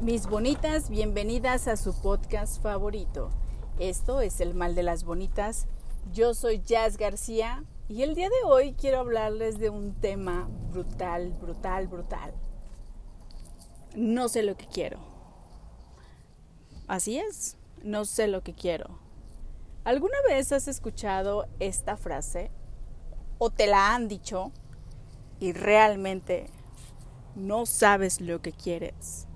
Mis bonitas, bienvenidas a su podcast favorito. Esto es El Mal de las Bonitas. Yo soy Jazz García y el día de hoy quiero hablarles de un tema brutal, brutal, brutal. No sé lo que quiero. Así es, no sé lo que quiero. ¿Alguna vez has escuchado esta frase o te la han dicho y realmente no sabes lo que quieres?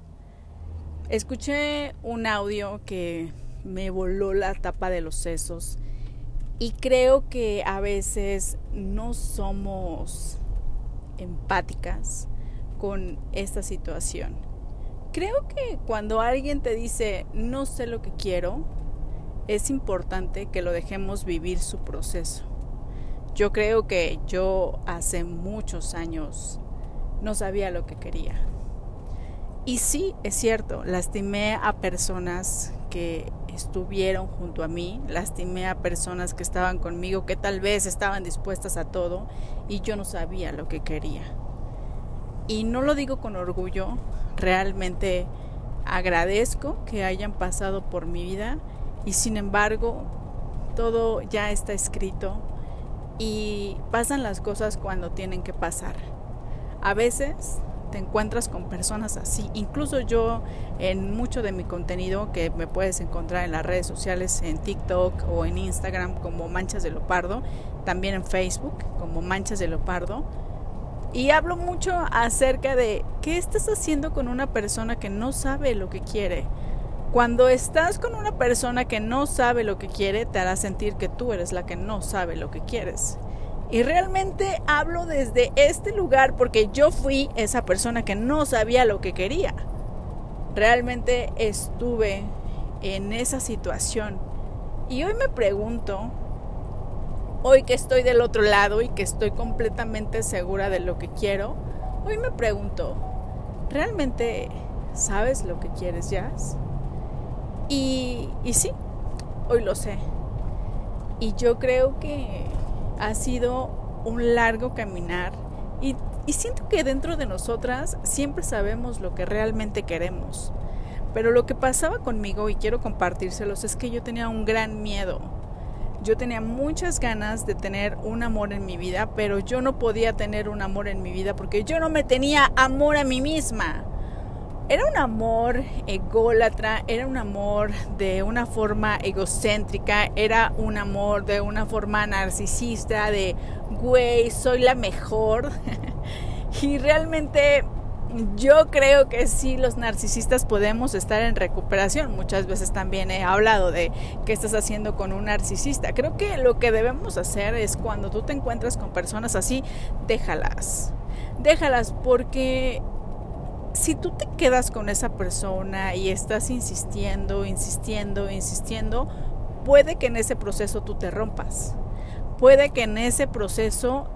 Escuché un audio que me voló la tapa de los sesos y creo que a veces no somos empáticas con esta situación. Creo que cuando alguien te dice no sé lo que quiero, es importante que lo dejemos vivir su proceso. Yo creo que yo hace muchos años no sabía lo que quería y sí, es cierto, lastimé a personas que estuvieron junto a mí, lastimé a personas que estaban conmigo, que tal vez estaban dispuestas a todo y yo no sabía lo que quería. Y no lo digo con orgullo, realmente agradezco que hayan pasado por mi vida y sin embargo todo ya está escrito y pasan las cosas cuando tienen que pasar. A veces encuentras con personas así. Incluso yo en mucho de mi contenido que me puedes encontrar en las redes sociales, en TikTok o en Instagram como Manchas de Leopardo, también en Facebook como Manchas de Leopardo. Y hablo mucho acerca de qué estás haciendo con una persona que no sabe lo que quiere. Cuando estás con una persona que no sabe lo que quiere, te hará sentir que tú eres la que no sabe lo que quieres. Y realmente hablo desde este lugar porque yo fui esa persona que no sabía lo que quería. Realmente estuve en esa situación. Y hoy me pregunto, hoy que estoy del otro lado y que estoy completamente segura de lo que quiero, hoy me pregunto, ¿realmente sabes lo que quieres, Jazz? Y, y sí, hoy lo sé. Y yo creo que ha sido un largo caminar y, siento que dentro de nosotras siempre sabemos lo que realmente queremos. Pero lo que pasaba conmigo, y quiero compartírselos, es que yo tenía un gran miedo. Yo tenía muchas ganas de tener un amor en mi vida, pero yo no podía tener un amor en mi vida porque yo no me tenía amor a mí misma. Era un amor ególatra, era un amor de una forma egocéntrica, era un amor de una forma narcisista, de, güey, soy la mejor. y realmente yo creo que sí, los narcisistas podemos estar en recuperación. Muchas veces también he hablado de qué estás haciendo con un narcisista. Creo que lo que debemos hacer es cuando tú te encuentras con personas así, déjalas. Déjalas porque si tú te quedas con esa persona y estás insistiendo, insistiendo, insistiendo, puede que en ese proceso tú te rompas. Puede que en ese proceso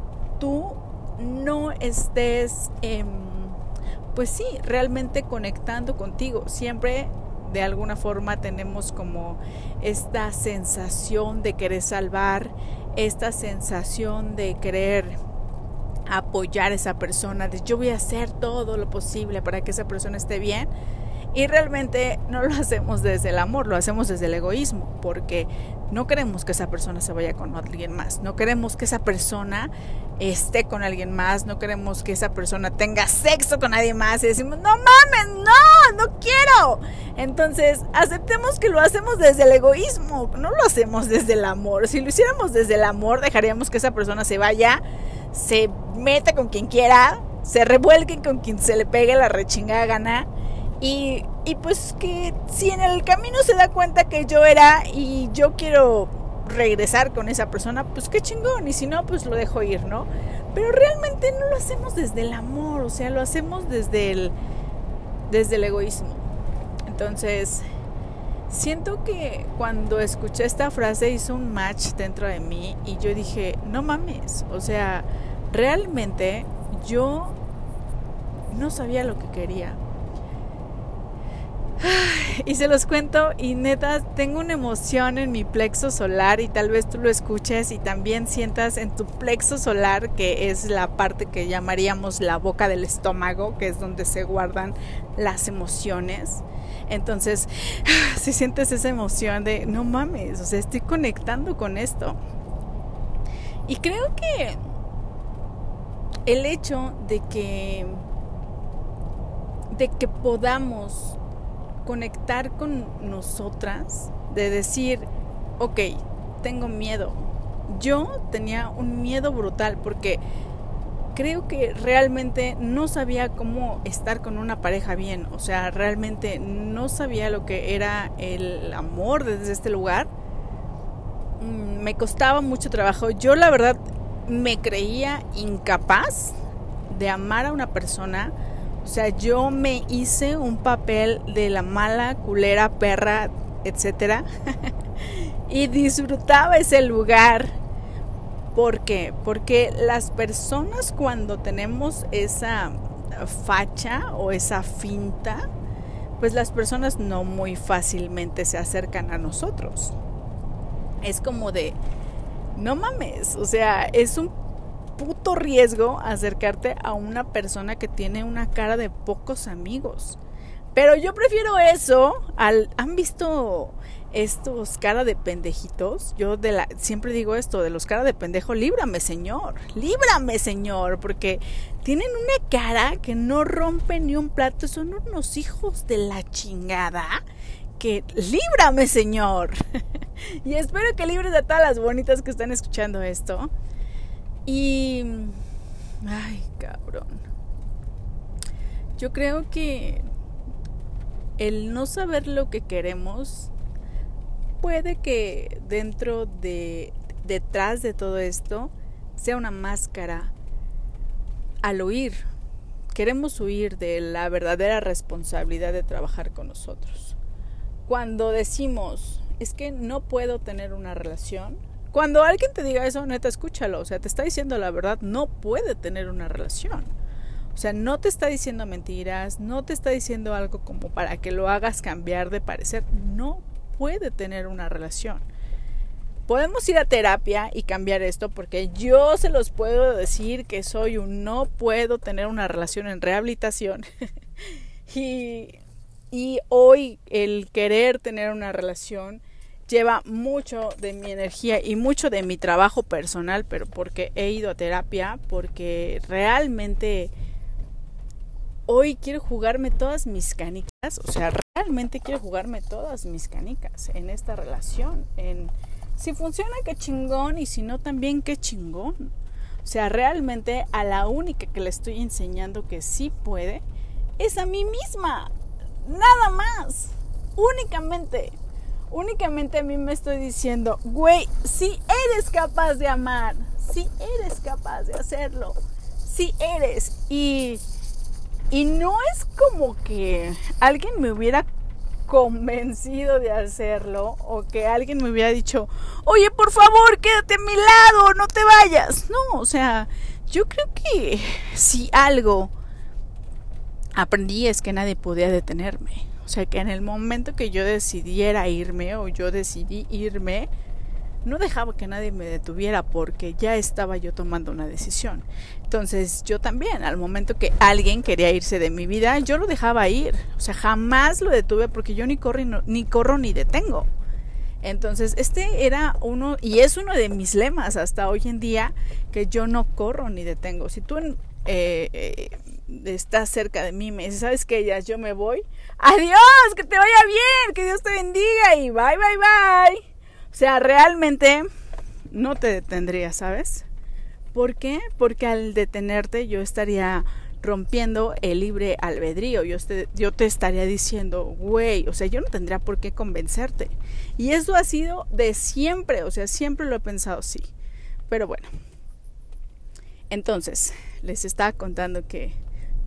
tú no estés, pues sí, realmente conectando contigo. Siempre de alguna forma tenemos como esta sensación de querer salvar, esta sensación de querer apoyar a esa persona, de yo voy a hacer todo lo posible para que esa persona esté bien. Y realmente no lo hacemos desde el amor, lo hacemos desde el egoísmo, porque no queremos que esa persona se vaya con alguien más, no queremos que esa persona esté con alguien más, no queremos que esa persona tenga sexo con nadie más y decimos, no mames, no, no quiero. Entonces, aceptemos que lo hacemos desde el egoísmo, no lo hacemos desde el amor. Si lo hiciéramos desde el amor, dejaríamos que esa persona se vaya se meta con quien quiera, se revuelque con quien se le pegue la rechingada gana. Y, y pues que si en el camino se da cuenta que yo era y yo quiero regresar con esa persona, pues qué chingón. Y si no, pues lo dejo ir, ¿no? Pero realmente no lo hacemos desde el amor, o sea, lo hacemos desde el, desde el egoísmo. Entonces, siento que cuando escuché esta frase hizo un match dentro de mí y yo dije, no mames, o sea, realmente yo no sabía lo que quería. Y se los cuento y neta, tengo una emoción en mi plexo solar y tal vez tú lo escuches y también sientas en tu plexo solar, que es la parte que llamaríamos la boca del estómago, que es donde se guardan las emociones. Entonces, si sientes esa emoción de, no mames, o sea, estoy conectando con esto. Y creo que el hecho de que de que podamos conectar con nosotras, de decir, ok, tengo miedo. Yo tenía un miedo brutal porque creo que realmente no sabía cómo estar con una pareja bien. O sea, realmente no sabía lo que era el amor desde este lugar. Mm, me costaba mucho trabajo. Yo la verdad me creía incapaz de amar a una persona o sea, yo me hice un papel de la mala, culera, perra, etcétera. y disfrutaba ese lugar. ¿Por qué? Porque las personas cuando tenemos esa facha o esa finta, pues las personas no muy fácilmente se acercan a nosotros. Es como de, no mames, o sea, es un puto riesgo acercarte a una persona que tiene una cara de pocos amigos. Pero yo prefiero eso al... ¿Han visto estos cara de pendejitos? Yo de la, siempre digo esto, de los cara de pendejo, líbrame señor, líbrame señor, porque tienen una cara que no rompe ni un plato, son unos hijos de la chingada que líbrame señor. y espero que libres a todas las bonitas que están escuchando esto. Y... Ay, cabrón. Yo creo que el no saber lo que queremos puede que dentro de detrás de todo esto sea una máscara al huir. Queremos huir de la verdadera responsabilidad de trabajar con nosotros. Cuando decimos, es que no puedo tener una relación, cuando alguien te diga eso, neta, escúchalo. O sea, te está diciendo la verdad, no puede tener una relación. O sea, no te está diciendo mentiras, no te está diciendo algo como para que lo hagas cambiar de parecer. No puede tener una relación. Podemos ir a terapia y cambiar esto porque yo se los puedo decir que soy un no puedo tener una relación en rehabilitación. y, y hoy el querer tener una relación lleva mucho de mi energía y mucho de mi trabajo personal, pero porque he ido a terapia, porque realmente hoy quiero jugarme todas mis canicas, o sea, realmente quiero jugarme todas mis canicas en esta relación, en si funciona qué chingón y si no también qué chingón. O sea, realmente a la única que le estoy enseñando que sí puede es a mí misma. Nada más. Únicamente únicamente a mí me estoy diciendo, güey, si eres capaz de amar, si eres capaz de hacerlo, si eres. Y, y no es como que alguien me hubiera convencido de hacerlo o que alguien me hubiera dicho, oye, por favor, quédate a mi lado, no te vayas. No, o sea, yo creo que si algo aprendí es que nadie podía detenerme. O sea que en el momento que yo decidiera irme o yo decidí irme, no dejaba que nadie me detuviera porque ya estaba yo tomando una decisión. Entonces yo también, al momento que alguien quería irse de mi vida, yo lo dejaba ir. O sea, jamás lo detuve porque yo ni corro ni, corro ni detengo. Entonces, este era uno, y es uno de mis lemas hasta hoy en día, que yo no corro ni detengo. Si tú eh, eh, estás cerca de mí, me dices, ¿sabes qué? Ya yo me voy, adiós, que te vaya bien, que Dios te bendiga y bye, bye, bye. O sea, realmente no te detendría, ¿sabes? ¿Por qué? Porque al detenerte yo estaría rompiendo el libre albedrío. Yo te, yo te estaría diciendo, güey, o sea, yo no tendría por qué convencerte. Y eso ha sido de siempre, o sea, siempre lo he pensado así. Pero bueno. Entonces, les estaba contando que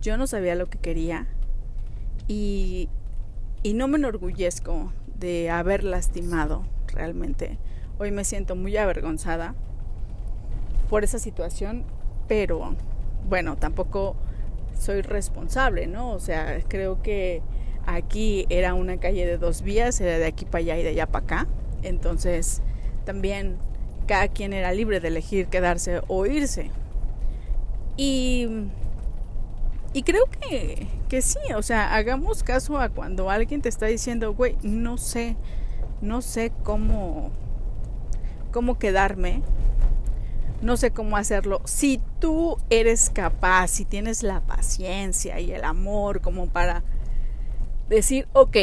yo no sabía lo que quería, y, no me enorgullezco de haber lastimado realmente. Hoy me siento muy avergonzada por esa situación, pero bueno, tampoco soy responsable, ¿no? O sea, creo que Aquí era una calle de dos vías, era de aquí para allá y de allá para acá. Entonces también cada quien era libre de elegir quedarse o irse. Y, y creo que, que sí, o sea, hagamos caso a cuando alguien te está diciendo, güey, no sé, no sé cómo, cómo quedarme, no sé cómo hacerlo. Si tú eres capaz, si tienes la paciencia y el amor como para decir, ok,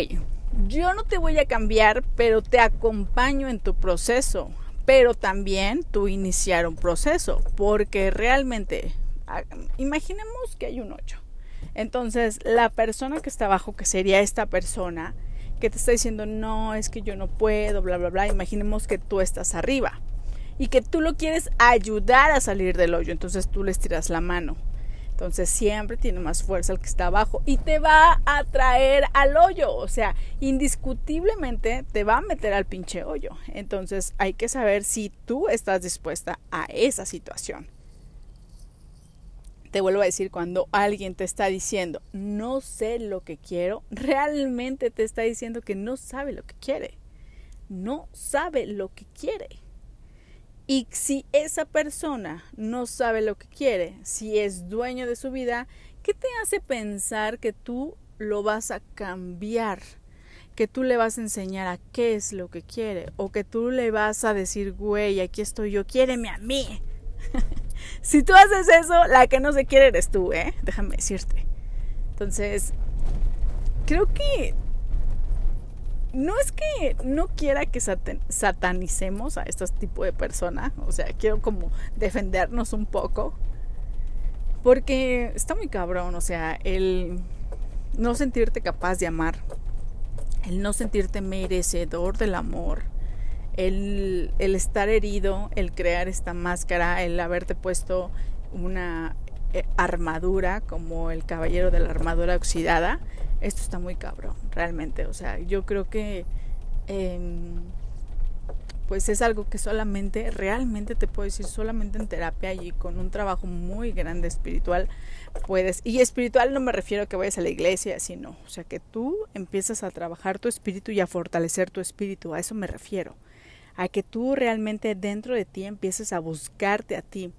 yo no te voy a cambiar, pero te acompaño en tu proceso. Pero también tú iniciar un proceso, porque realmente, imaginemos que hay un hoyo. Entonces, la persona que está abajo, que sería esta persona, que te está diciendo, no, es que yo no puedo, bla, bla, bla, imaginemos que tú estás arriba y que tú lo quieres ayudar a salir del hoyo, entonces tú les tiras la mano. Entonces siempre tiene más fuerza el que está abajo y te va a traer al hoyo, o sea, indiscutiblemente te va a meter al pinche hoyo. Entonces hay que saber si tú estás dispuesta a esa situación. Te vuelvo a decir, cuando alguien te está diciendo, no sé lo que quiero, realmente te está diciendo que no sabe lo que quiere. No sabe lo que quiere. Y si esa persona no sabe lo que quiere, si es dueño de su vida, ¿qué te hace pensar que tú lo vas a cambiar? Que tú le vas a enseñar a qué es lo que quiere. O que tú le vas a decir, güey, aquí estoy yo, quiéreme a mí. si tú haces eso, la que no se quiere eres tú, ¿eh? Déjame decirte. Entonces, creo que no es que no quiera que satanicemos a este tipo de personas, o sea, quiero como defendernos un poco, porque está muy cabrón, o sea, el no sentirte capaz de amar, el no sentirte merecedor del amor, el, el estar herido, el crear esta máscara, el haberte puesto una eh, armadura como el caballero de la armadura oxidada, esto está muy cabrón, realmente. O sea, yo creo que em, pues es algo que solamente, realmente te puedo decir, solamente en terapia y con un trabajo muy grande espiritual puedes. Y espiritual no me refiero a que vayas a la iglesia, sino, o sea, que tú empiezas a trabajar tu espíritu y a fortalecer tu espíritu, a eso me refiero. A que tú realmente dentro de ti empieces a buscarte a ti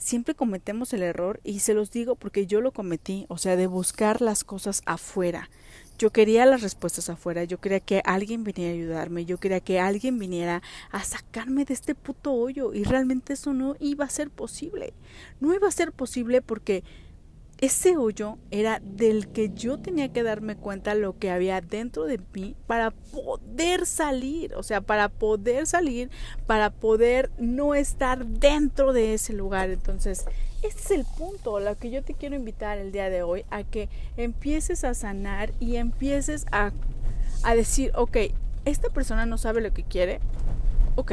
siempre cometemos el error y se los digo porque yo lo cometí, o sea, de buscar las cosas afuera. Yo quería las respuestas afuera, yo quería que alguien viniera a ayudarme, yo quería que alguien viniera a sacarme de este puto hoyo y realmente eso no iba a ser posible. No iba a ser posible porque ese hoyo era del que yo tenía que darme cuenta lo que había dentro de mí para poder salir, o sea, para poder salir, para poder no estar dentro de ese lugar. Entonces, este es el punto, lo que yo te quiero invitar el día de hoy, a que empieces a sanar y empieces a, a decir, ok, esta persona no sabe lo que quiere, ok,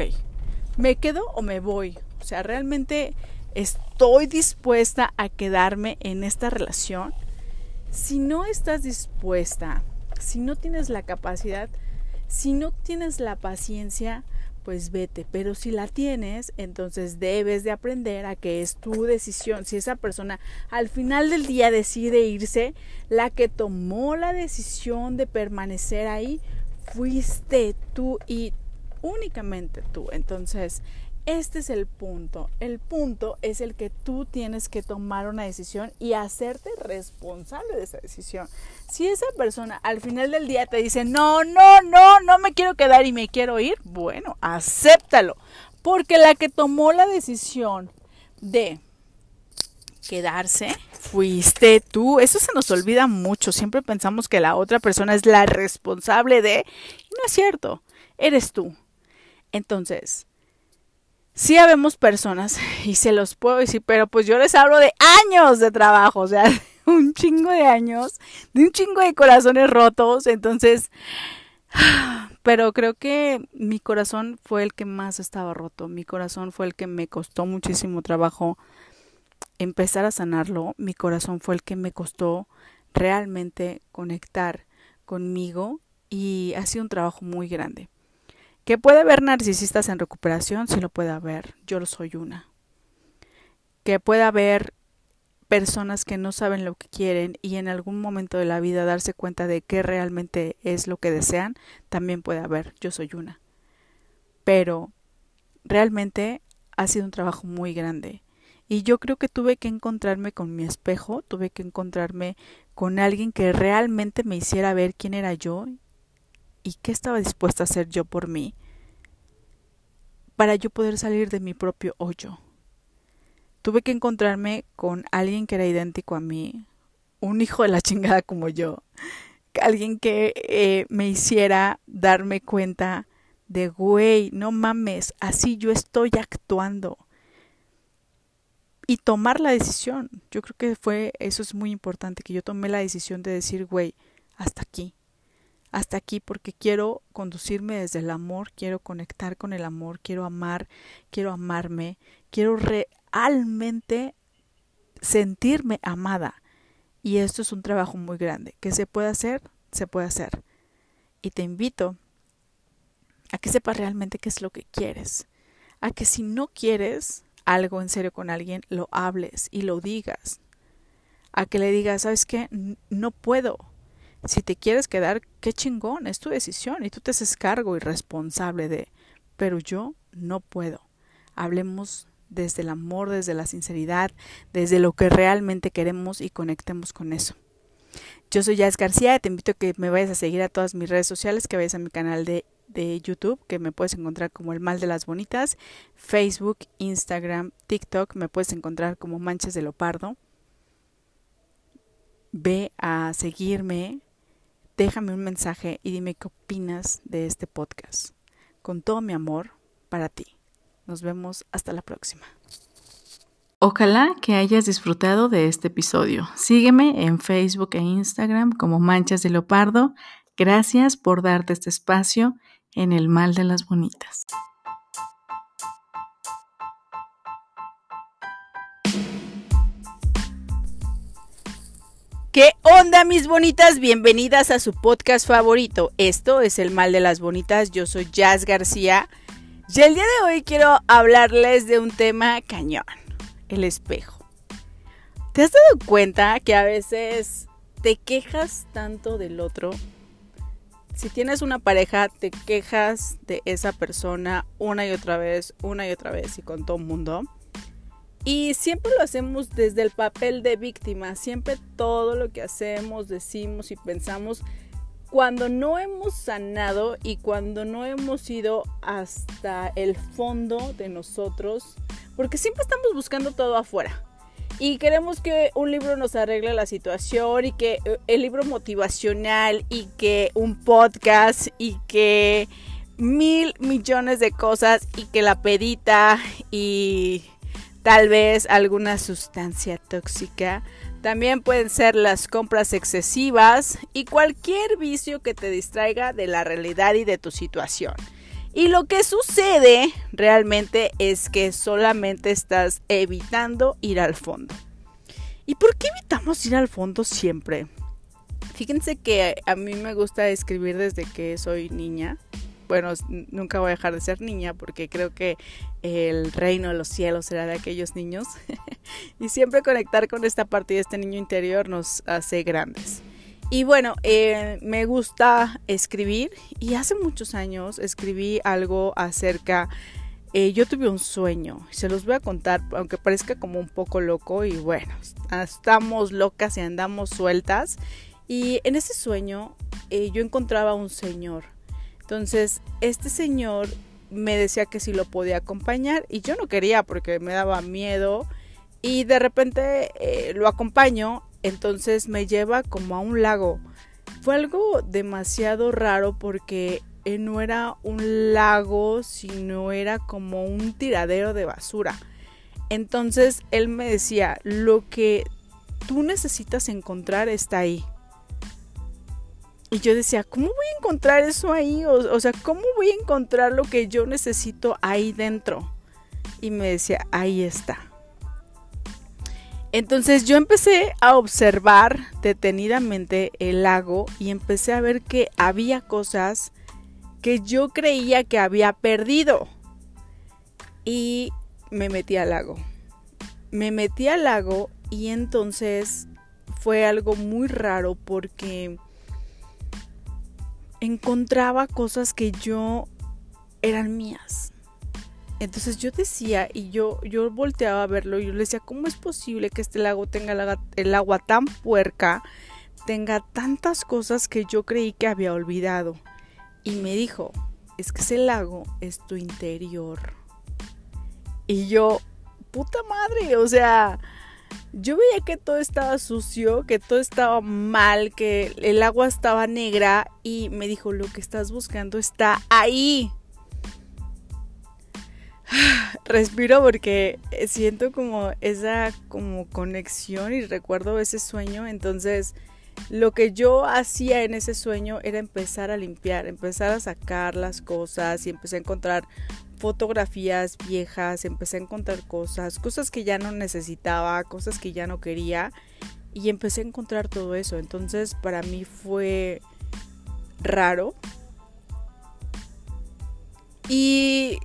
¿me quedo o me voy? O sea, realmente estoy dispuesta a quedarme en esta relación. Si no estás dispuesta, si no tienes la capacidad, si no tienes la paciencia, pues vete. Pero si la tienes, entonces debes de aprender a que es tu decisión. Si esa persona al final del día decide irse, la que tomó la decisión de permanecer ahí fuiste tú y únicamente tú. Entonces, este es el punto. El punto es el que tú tienes que tomar una decisión y hacerte responsable de esa decisión. Si esa persona al final del día te dice, no, no, no, no me quiero quedar y me quiero ir, bueno, acéptalo. Porque la que tomó la decisión de quedarse fuiste tú. Eso se nos olvida mucho. Siempre pensamos que la otra persona es la responsable de... no es cierto. Eres tú. Entonces, sí habemos personas, y se los puedo decir, pero pues yo les hablo de años de trabajo, o sea, un chingo de años, de un chingo de corazones rotos, entonces, pero creo que mi corazón fue el que más estaba roto, mi corazón fue el que me costó muchísimo trabajo empezar a sanarlo, mi corazón fue el que me costó realmente conectar conmigo y ha sido un trabajo muy grande. Que puede haber narcisistas en recuperación, sí lo puede haber. Yo lo soy una. Que puede haber personas que no saben lo que quieren y en algún momento de la vida darse cuenta de qué realmente es lo que desean, también puede haber. Yo soy una. Pero realmente ha sido un trabajo muy grande. Y yo creo que tuve que encontrarme con mi espejo, tuve que encontrarme con alguien que realmente me hiciera ver quién era yo y qué estaba dispuesta a hacer yo por mí para yo poder salir de mi propio hoyo. Tuve que encontrarme con alguien que era idéntico a mí, un hijo de la chingada como yo, alguien que eh, me hiciera darme cuenta de, güey, no mames, así yo estoy actuando. Y tomar la decisión. Yo creo que fue, eso es muy importante, que yo tomé la decisión de decir, güey, hasta aquí hasta aquí porque quiero conducirme desde el amor, quiero conectar con el amor, quiero amar, quiero amarme, quiero realmente sentirme amada. Y esto es un trabajo muy grande. ¿Que se puede hacer? Se puede hacer. Y te invito a que sepas realmente qué es lo que quieres. A que si no quieres algo en serio con alguien, lo hables y lo digas. A que le digas, ¿sabes qué? No puedo si te quieres quedar, qué chingón, es tu decisión y tú te haces cargo y responsable de, pero yo no puedo. Hablemos desde el amor, desde la sinceridad, desde lo que realmente queremos y conectemos con eso. Yo soy Jazz García, y te invito a que me vayas a seguir a todas mis redes sociales, que vayas a mi canal de, de YouTube, que me puedes encontrar como El Mal de las Bonitas, Facebook, Instagram, TikTok, me puedes encontrar como Manchas de Lopardo. Ve a seguirme, déjame un mensaje y dime qué opinas de este podcast. Con todo mi amor para ti. Nos vemos hasta la próxima. Ojalá que hayas disfrutado de este episodio. Sígueme en Facebook e Instagram como Manchas de Leopardo. Gracias por darte este espacio en el mal de las bonitas. ¿Qué onda mis bonitas? Bienvenidas a su podcast favorito. Esto es El Mal de las Bonitas. Yo soy Jazz García. Y el día de hoy quiero hablarles de un tema cañón. El espejo. ¿Te has dado cuenta que a veces te quejas tanto del otro? Si tienes una pareja, te quejas de esa persona una y otra vez, una y otra vez y con todo el mundo. Y siempre lo hacemos desde el papel de víctima, siempre todo lo que hacemos, decimos y pensamos, cuando no hemos sanado y cuando no hemos ido hasta el fondo de nosotros, porque siempre estamos buscando todo afuera. Y queremos que un libro nos arregle la situación y que eh, el libro motivacional y que un podcast y que mil millones de cosas y que la pedita y tal vez alguna sustancia tóxica. También pueden ser las compras excesivas y cualquier vicio que te distraiga de la realidad y de tu situación. Y lo que sucede realmente es que solamente estás evitando ir al fondo. ¿Y por qué evitamos ir al fondo siempre? Fíjense que a mí me gusta escribir desde que soy niña bueno, nunca voy a dejar de ser niña porque creo que el reino de los cielos será de aquellos niños. y siempre conectar con esta parte de este niño interior nos hace grandes. Y bueno, eh, me gusta escribir y hace muchos años escribí algo acerca... Eh, yo tuve un sueño, se los voy a contar, aunque parezca como un poco loco y bueno, estamos locas y andamos sueltas. Y en ese sueño eh, yo encontraba un señor entonces, este señor me decía que si lo podía acompañar y yo no quería porque me daba miedo y de repente eh, lo acompaño, entonces me lleva como a un lago. Fue algo demasiado raro porque eh, no era un lago, sino era como un tiradero de basura. Entonces él me decía, lo que tú necesitas encontrar está ahí. Y yo decía, ¿cómo voy a encontrar eso ahí? O, sea, ¿cómo voy a encontrar lo que yo necesito ahí dentro? Y me decía, ahí está. Entonces yo empecé a observar detenidamente el lago y empecé a ver que había cosas que yo creía que había perdido. Y me metí al lago. Me metí al lago Y entonces fue algo muy raro porque encontraba cosas que yo eran mías. Entonces yo decía y yo, yo volteaba a verlo y yo le decía, ¿cómo es posible que este lago tenga el agua tan puerca, tenga tantas cosas que yo creí que había olvidado? Y me dijo, es que ese lago es tu interior. Y yo, puta madre, o sea, yo veía que todo estaba sucio, que todo estaba mal, que el agua estaba negra y me dijo, lo que estás buscando está ahí. Respiro porque siento como esa como conexión y recuerdo ese sueño, entonces lo que yo hacía en ese sueño era empezar a limpiar, empezar a sacar las cosas y empecé a encontrar fotografías viejas, empecé a encontrar cosas, cosas que ya no necesitaba, cosas que ya no quería y empecé a encontrar todo eso. Entonces para mí fue raro. Y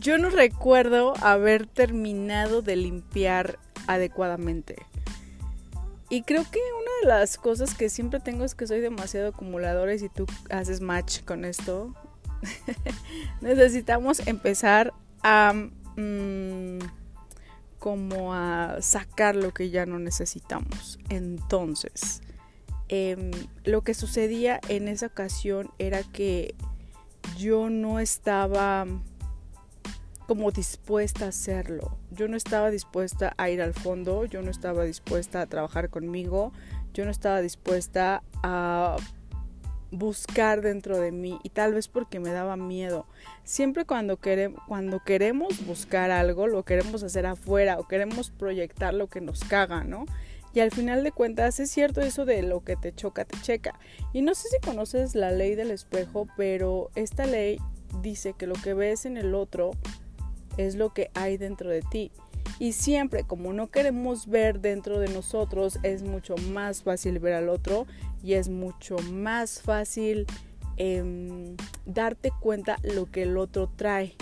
yo no recuerdo haber terminado de limpiar adecuadamente. Y creo que una de las cosas que siempre tengo es que soy demasiado acumuladora y si tú haces match con esto, necesitamos empezar a mm, como a sacar lo que ya no necesitamos. Entonces, em, lo que sucedía en esa ocasión era que yo no estaba como dispuesta a hacerlo. Yo no estaba dispuesta a ir al fondo, yo no estaba dispuesta a trabajar conmigo, yo no estaba dispuesta a buscar dentro de mí y tal vez porque me daba miedo. Siempre cuando, queremos, buscar algo, lo queremos hacer afuera o queremos proyectar lo que nos caga, ¿no? Y al final de cuentas es cierto eso de lo que te choca, te checa. Y no sé si conoces la ley del espejo, pero esta ley dice que lo que ves en el otro es lo que hay dentro de ti. Y siempre, como no queremos ver dentro de nosotros, es mucho más fácil ver al otro y es mucho más fácil em, darte cuenta lo que el otro trae.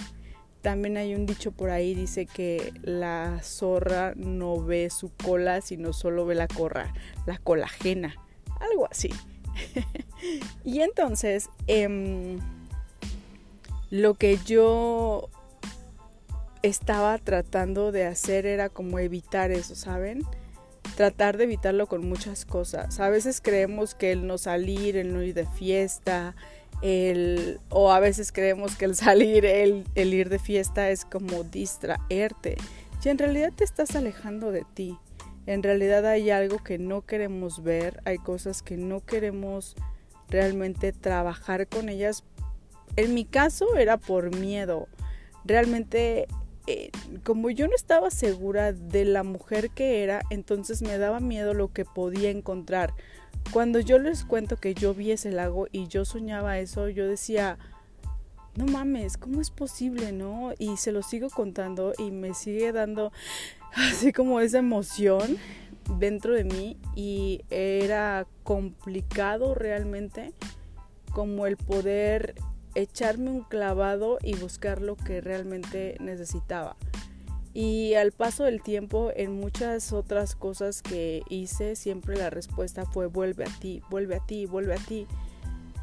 También hay un dicho por ahí, dice que la zorra no ve su cola, sino solo ve la corra, la colagena, algo así. y entonces, em, lo que yo estaba tratando de hacer era como evitar eso, ¿saben? Tratar de evitarlo con muchas cosas. A veces creemos que el no salir, el no ir de fiesta, el, o a veces creemos que el salir, el, el ir de fiesta es como distraerte. Y en realidad te estás alejando de ti. En realidad hay algo que no queremos ver, hay cosas que no queremos realmente trabajar con ellas. En mi caso era por miedo. Realmente eh, como yo no estaba segura de la mujer que era, entonces me daba miedo lo que podía encontrar. Cuando yo les cuento que yo vi ese lago y yo soñaba eso, yo decía, no mames, ¿cómo es posible, no? Y se lo sigo contando y me sigue dando así como esa emoción dentro de mí y era complicado realmente como el poder echarme un clavado y buscar lo que realmente necesitaba. Y al paso del tiempo, en muchas otras cosas que hice, siempre la respuesta fue vuelve a ti, vuelve a ti, vuelve a ti.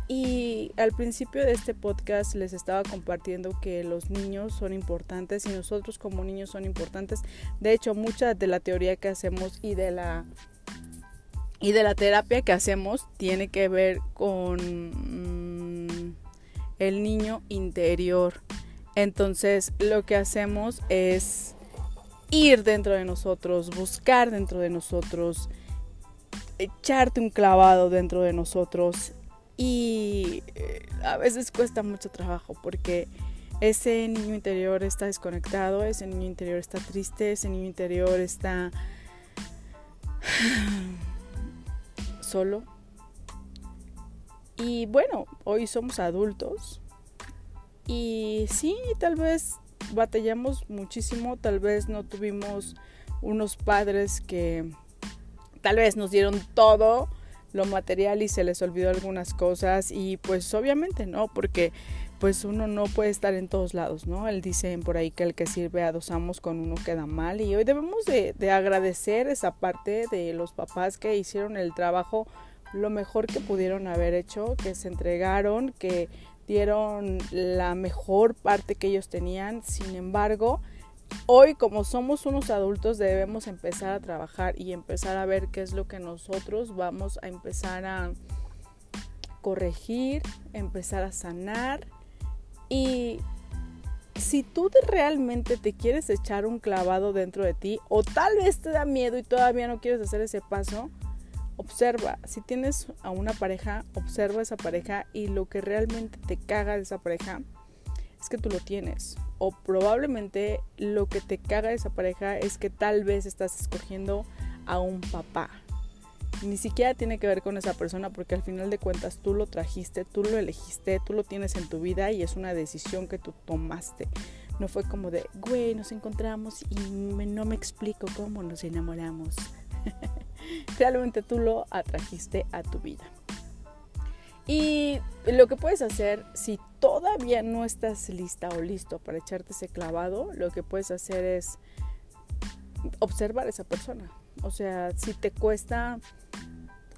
Y al principio de este podcast les estaba compartiendo que los niños son importantes y nosotros como niños son importantes. De hecho, mucha de la teoría que hacemos y de la y de la terapia que hacemos tiene que ver con el niño interior. Entonces lo que hacemos es ir dentro de nosotros, buscar dentro de nosotros, echarte un clavado dentro de nosotros y eh, a veces cuesta mucho trabajo porque ese niño interior está desconectado, ese niño interior está triste, ese niño interior está solo, y bueno, hoy somos adultos. Y sí, tal vez batallamos muchísimo, tal vez no tuvimos unos padres que tal vez nos dieron todo lo material y se les olvidó algunas cosas. Y pues obviamente no, porque pues uno no puede estar en todos lados, ¿no? Él dice por ahí que el que sirve a dos amos con uno queda mal. Y hoy debemos de, de agradecer esa parte de los papás que hicieron el trabajo lo mejor que pudieron haber hecho, que se entregaron, que dieron la mejor parte que ellos tenían. Sin embargo, hoy como somos unos adultos debemos empezar a trabajar y empezar a ver qué es lo que nosotros vamos a empezar a corregir, empezar a sanar y si tú realmente te quieres echar un clavado dentro de ti o tal vez te da miedo y todavía no quieres hacer ese paso, observa. Si tienes a una pareja, observa esa pareja y lo que realmente te caga de esa pareja es que tú lo tienes. O probablemente lo que te caga de esa pareja es que tal vez estás escogiendo a un papá. Ni siquiera tiene que ver con esa persona porque al final de cuentas tú lo trajiste, tú lo elegiste, tú lo tienes en tu vida y es una decisión que tú tomaste. No fue como de, güey, nos encontramos y no me explico cómo nos enamoramos. Realmente tú lo atrajiste a tu vida. Y lo que puedes hacer, si todavía no estás lista o listo para echarte ese clavado, lo que puedes hacer es observar a esa persona. O sea, si te cuesta,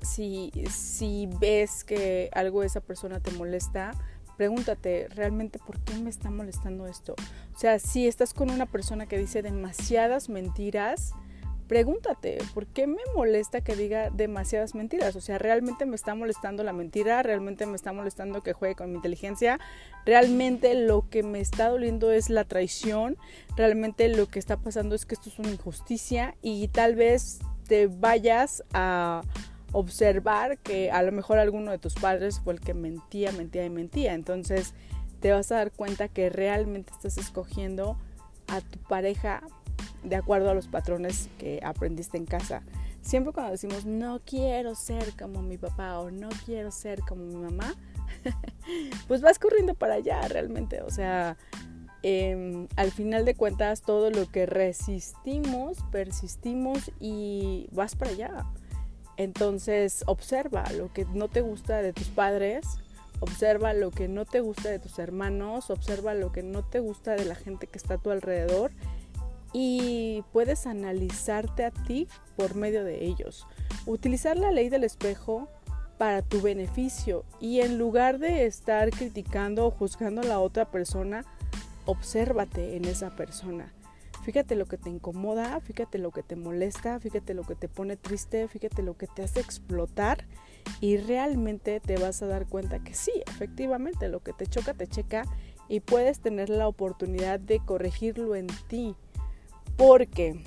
si, si ves que algo de esa persona te molesta, pregúntate realmente por qué me está molestando esto. O sea, si estás con una persona que dice demasiadas mentiras, pregúntate, ¿por qué me molesta que diga demasiadas mentiras? O sea, ¿realmente me está molestando la mentira? ¿Realmente me está molestando que juegue con mi inteligencia? ¿Realmente lo que me está doliendo es la traición? ¿Realmente lo que está pasando es que esto es una injusticia? Y tal vez te vayas a observar que a lo mejor alguno de tus padres fue el que mentía, mentía y mentía. Entonces te vas a dar cuenta que realmente estás escogiendo a tu pareja de acuerdo a los patrones que aprendiste en casa. Siempre cuando decimos no quiero ser como mi papá o no quiero ser como mi mamá, pues vas corriendo para allá realmente. O sea, em, al final de cuentas todo lo que resistimos, persistimos y vas para allá. Entonces observa lo que no te gusta de tus padres, observa lo que no te gusta de tus hermanos, observa lo que no te gusta de la gente que está a tu alrededor y puedes analizarte a ti por medio de ellos. Utilizar la ley del espejo para tu beneficio y en lugar de estar criticando o juzgando a la otra persona, obsérvate en esa persona. Fíjate lo que te incomoda, fíjate lo que te molesta, fíjate lo que te pone triste, fíjate lo que te hace explotar y realmente te vas a dar cuenta que sí, efectivamente, lo que te choca, te checa y puedes tener la oportunidad de corregirlo en ti porque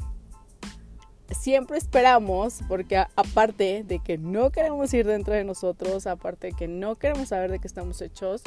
siempre esperamos, porque aparte de que no queremos ir dentro de nosotros, aparte de que no queremos saber de qué estamos hechos,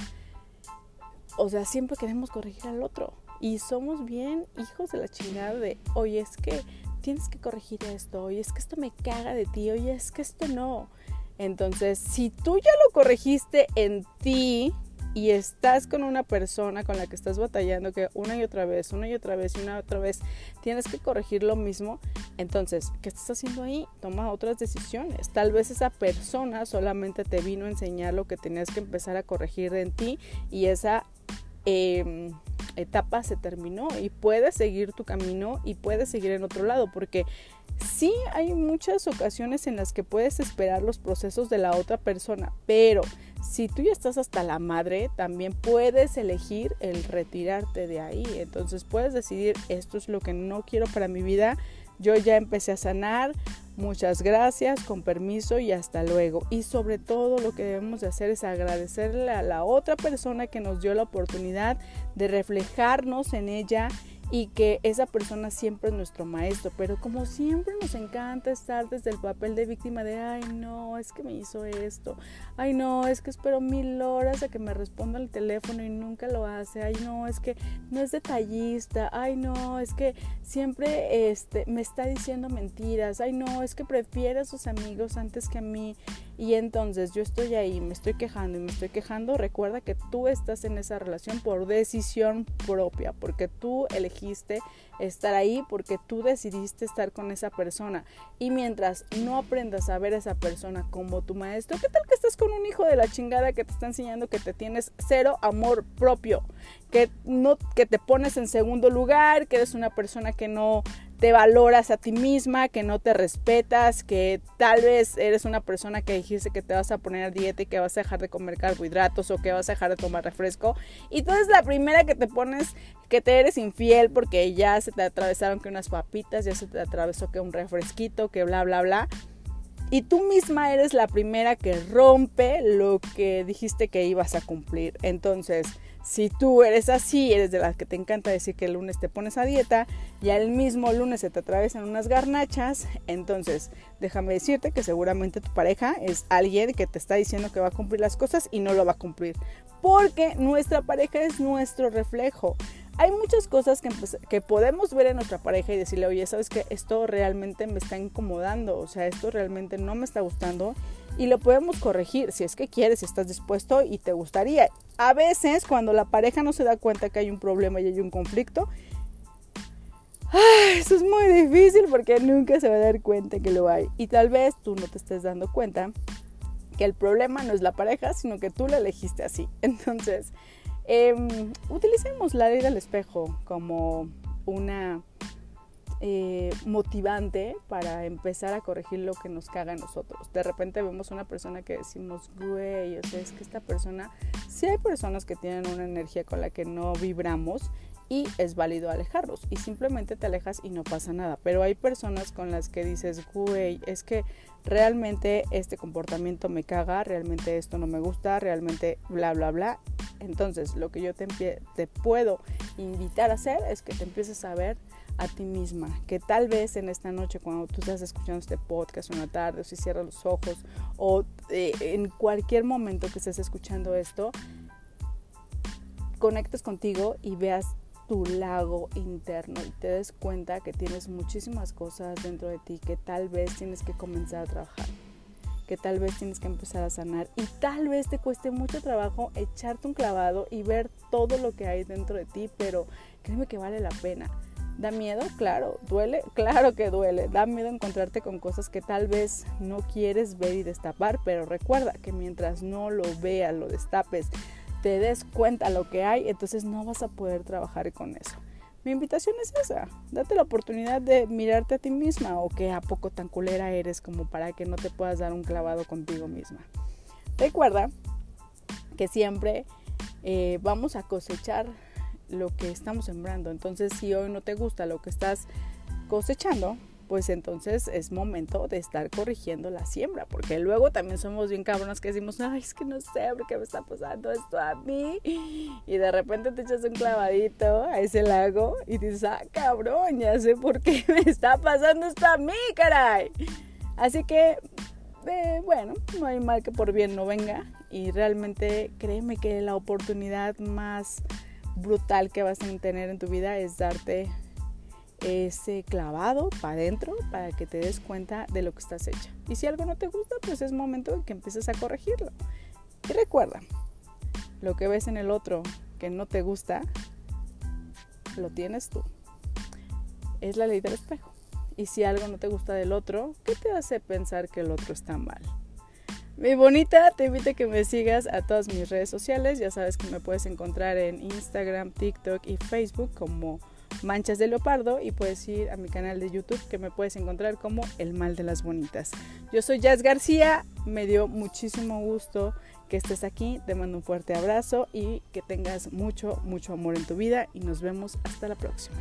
o sea, siempre queremos corregir al otro. Y somos bien hijos de la chingada de, oye, es que tienes que corregir esto, oye, es que esto me caga de ti, oye, es que esto no. Entonces, si tú ya lo corregiste en ti, y estás con una persona con la que estás batallando que una y otra vez, una y otra vez una y otra vez tienes que corregir lo mismo, entonces, ¿qué estás haciendo ahí? Toma otras decisiones. Tal vez esa persona solamente te vino a enseñar lo que tenías que empezar a corregir en ti y esa em, etapa se terminó y puedes seguir tu camino y puedes seguir en otro lado porque sí hay muchas ocasiones en las que puedes esperar los procesos de la otra persona, pero si tú ya estás hasta la madre, también puedes elegir el retirarte de ahí. Entonces puedes decidir, esto es lo que no quiero para mi vida. Yo ya empecé a sanar. Muchas gracias, con permiso y hasta luego. Y sobre todo lo que debemos de hacer es agradecerle a la otra persona que nos dio la oportunidad de reflejarnos en ella y que esa persona siempre es nuestro maestro, pero como siempre nos encanta estar desde el papel de víctima de, ay no, es que me hizo esto, ay no, es que espero mil horas a que me responda el teléfono y nunca lo hace, ay no, es que no es detallista, ay no, es que siempre este, me está diciendo mentiras, ay no, es que prefiere a sus amigos antes que a mí y entonces yo estoy ahí, me estoy quejando y me estoy quejando, recuerda que tú estás en esa relación por decisión propia, porque tú elegiste estar ahí, porque tú decidiste estar con esa persona. Y mientras no aprendas a ver a esa persona como tu maestro, ¿qué tal que estás con un hijo de la chingada que te está enseñando que te tienes cero amor propio? Que, no, que te pones en segundo lugar, que eres una persona que no te valoras a ti misma, que no te respetas, que tal vez eres una persona que dijiste que te vas a poner a dieta y que vas a dejar de comer carbohidratos o que vas a dejar de tomar refresco. Y tú eres la primera que te pones que te eres infiel porque ya se te atravesaron que unas papitas, ya se te atravesó que un refresquito, que bla, bla, bla. Y tú misma eres la primera que rompe lo que dijiste que ibas a cumplir. Entonces, si tú eres así, eres de las que te encanta decir que el lunes te pones a dieta y el mismo lunes se te atraviesan unas garnachas, entonces déjame decirte que seguramente tu pareja es alguien que te está diciendo que va a cumplir las cosas y no lo va a cumplir. Porque nuestra pareja es nuestro reflejo. Hay muchas cosas que, que podemos ver en nuestra pareja y decirle, oye, sabes que esto realmente me está incomodando, o sea, esto realmente no me está gustando y lo podemos corregir si es que quieres, si estás dispuesto y te gustaría. A veces cuando la pareja no se da cuenta que hay un problema y hay un conflicto, eso es muy difícil porque nunca se va a dar cuenta que lo hay. Y tal vez tú no te estés dando cuenta que el problema no es la pareja, sino que tú la elegiste así. Entonces, em, utilicemos la ley del espejo como una eh, motivante para empezar a corregir lo que nos caga a nosotros. De repente vemos una persona que decimos, güey, o sea, es que esta persona, sí hay personas que tienen una energía con la que no vibramos y es válido alejarlos y simplemente te alejas y no pasa nada. Pero hay personas con las que dices, güey, es que realmente este comportamiento me caga, realmente esto no me gusta, realmente bla, bla, bla. Entonces, lo que yo te, te puedo invitar a hacer es que te empieces a ver a ti misma, que tal vez en esta noche cuando tú estás escuchando este podcast una tarde o si cierras los ojos o eh, en cualquier momento que estés escuchando esto, conectes contigo y veas tu lago interno y te des cuenta que tienes muchísimas cosas dentro de ti que tal vez tienes que comenzar a trabajar, que tal vez tienes que empezar a sanar y tal vez te cueste mucho trabajo echarte un clavado y ver todo lo que hay dentro de ti, pero créeme que vale la pena ¿Da miedo? Claro. ¿Duele? Claro que duele. Da miedo encontrarte con cosas que tal vez no quieres ver y destapar, pero recuerda que mientras no lo veas, lo destapes, te des cuenta lo que hay, entonces no vas a poder trabajar con eso. Mi invitación es esa, date la oportunidad de mirarte a ti misma o que a poco tan culera eres como para que no te puedas dar un clavado contigo misma. Recuerda que siempre eh, vamos a cosechar lo que estamos sembrando. Entonces, si hoy no te gusta lo que estás cosechando, pues entonces es momento de estar corrigiendo la siembra, porque luego también somos bien cabronas que decimos, ay, es que no sé por qué me está pasando esto a mí, y de repente te echas un clavadito a ese lago y dices, ah, cabrón, ya sé por qué me está pasando esto a mí, caray. Así que, eh, bueno, no hay mal que por bien no venga, y realmente créeme que la oportunidad más brutal que vas a tener en tu vida es darte ese clavado para adentro para que te des cuenta de lo que estás hecha. Y si algo no te gusta, pues es momento de que empieces a corregirlo. Y recuerda, lo que ves en el otro que no te gusta, lo tienes tú. Es la ley del espejo. Y si algo no te gusta del otro, ¿qué te hace pensar que el otro está mal? Mi bonita, te invito a que me sigas a todas mis redes sociales. Ya sabes que me puedes encontrar en Instagram, TikTok y Facebook como Manchas de Leopardo y puedes ir a mi canal de YouTube que me puedes encontrar como El Mal de las Bonitas. Yo soy Jazz García, me dio muchísimo gusto que estés aquí, te mando un fuerte abrazo y que tengas mucho, mucho amor en tu vida y nos vemos hasta la próxima.